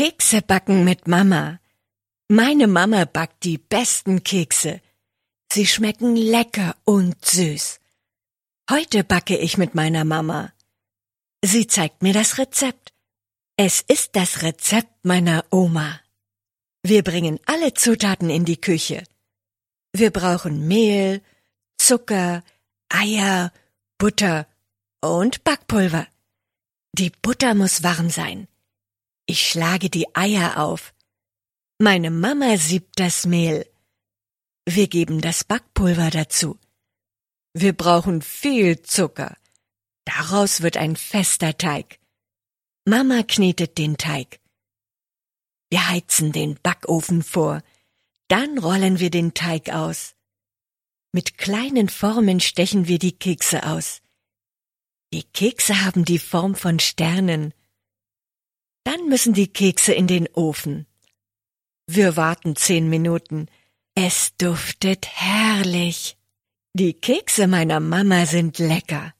Kekse backen mit Mama. Meine Mama backt die besten Kekse. Sie schmecken lecker und süß. Heute backe ich mit meiner Mama. Sie zeigt mir das Rezept. Es ist das Rezept meiner Oma. Wir bringen alle Zutaten in die Küche. Wir brauchen Mehl, Zucker, Eier, Butter und Backpulver. Die Butter muss warm sein. Ich schlage die Eier auf. Meine Mama siebt das Mehl. Wir geben das Backpulver dazu. Wir brauchen viel Zucker. Daraus wird ein fester Teig. Mama knetet den Teig. Wir heizen den Backofen vor. Dann rollen wir den Teig aus. Mit kleinen Formen stechen wir die Kekse aus. Die Kekse haben die Form von Sternen. Dann müssen die Kekse in den Ofen. Wir warten zehn Minuten. Es duftet herrlich. Die Kekse meiner Mama sind lecker.